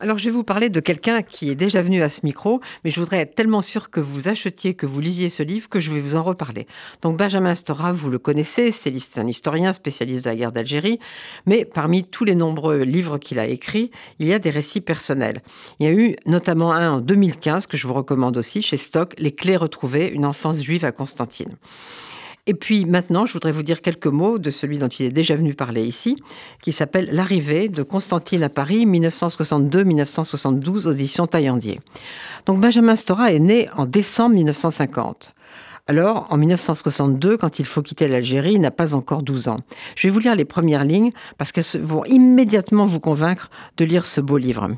Alors, je vais vous parler de quelqu'un qui est déjà venu à ce micro, mais je voudrais être tellement sûr que vous achetiez, que vous lisiez ce livre, que je vais vous en reparler. Donc, Benjamin Stora, vous le connaissez, c'est un historien spécialiste de la guerre d'Algérie, mais parmi tous les nombreux livres qu'il a écrits, il y a des récits personnels. Il y a eu notamment un en 2015 que je vous recommande aussi chez Stock, Les clés retrouvées, une enfance juive à Constantine. Et puis maintenant, je voudrais vous dire quelques mots de celui dont il est déjà venu parler ici, qui s'appelle L'arrivée de Constantine à Paris, 1962-1972, audition Taillandier. Donc Benjamin Stora est né en décembre 1950. Alors, en 1962, quand il faut quitter l'Algérie, il n'a pas encore 12 ans. Je vais vous lire les premières lignes parce qu'elles vont immédiatement vous convaincre de lire ce beau livre.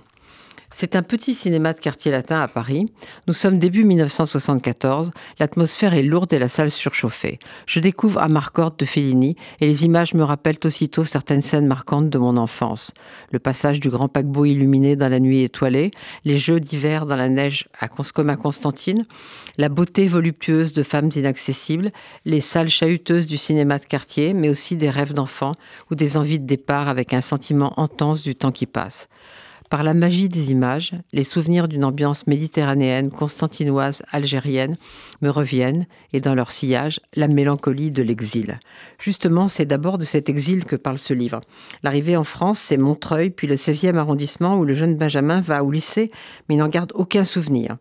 C'est un petit cinéma de quartier latin à Paris. Nous sommes début 1974. L'atmosphère est lourde et la salle surchauffée. Je découvre Amarcord de Fellini et les images me rappellent aussitôt certaines scènes marquantes de mon enfance. Le passage du grand paquebot illuminé dans la nuit étoilée, les jeux d'hiver dans la neige à à Constantine, la beauté voluptueuse de femmes inaccessibles, les salles chahuteuses du cinéma de quartier, mais aussi des rêves d'enfants ou des envies de départ avec un sentiment intense du temps qui passe. Par la magie des images, les souvenirs d'une ambiance méditerranéenne, constantinoise, algérienne me reviennent, et dans leur sillage, la mélancolie de l'exil. Justement, c'est d'abord de cet exil que parle ce livre. L'arrivée en France, c'est Montreuil, puis le 16e arrondissement où le jeune Benjamin va au lycée, mais n'en garde aucun souvenir.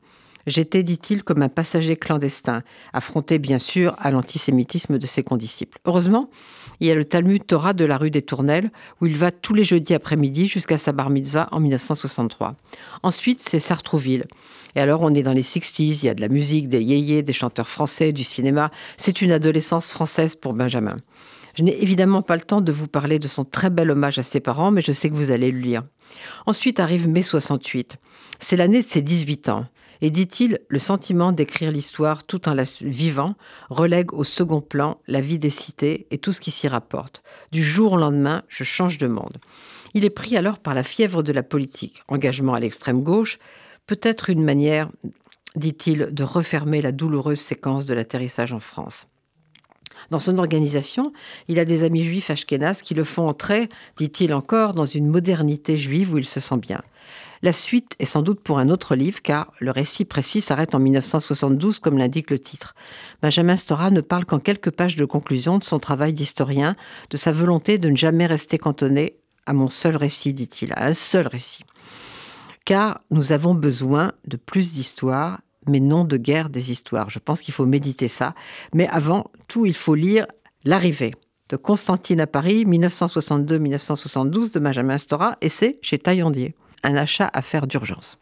J'étais, dit-il, comme un passager clandestin, affronté bien sûr à l'antisémitisme de ses condisciples. Heureusement, il y a le Talmud Torah de la rue des Tournelles, où il va tous les jeudis après-midi jusqu'à sa bar mitzvah en 1963. Ensuite, c'est Sartrouville. Et alors, on est dans les 60s, il y a de la musique, des yéyés, des chanteurs français, du cinéma. C'est une adolescence française pour Benjamin. Je n'ai évidemment pas le temps de vous parler de son très bel hommage à ses parents, mais je sais que vous allez le lire. Ensuite arrive mai 68. C'est l'année de ses 18 ans. Et dit-il, le sentiment d'écrire l'histoire tout en la vivant relègue au second plan la vie des cités et tout ce qui s'y rapporte. Du jour au lendemain, je change de monde. Il est pris alors par la fièvre de la politique, engagement à l'extrême gauche, peut-être une manière, dit-il, de refermer la douloureuse séquence de l'atterrissage en France. Dans son organisation, il a des amis juifs ashkénazes qui le font entrer, dit-il encore, dans une modernité juive où il se sent bien. La suite est sans doute pour un autre livre, car le récit précis s'arrête en 1972, comme l'indique le titre. Benjamin Stora ne parle qu'en quelques pages de conclusion de son travail d'historien, de sa volonté de ne jamais rester cantonné à mon seul récit, dit-il, à un seul récit. Car nous avons besoin de plus d'histoires, mais non de guerre des histoires. Je pense qu'il faut méditer ça. Mais avant tout, il faut lire L'arrivée de Constantine à Paris, 1962-1972 de Benjamin Stora, et c'est chez Taillandier un achat à faire d'urgence.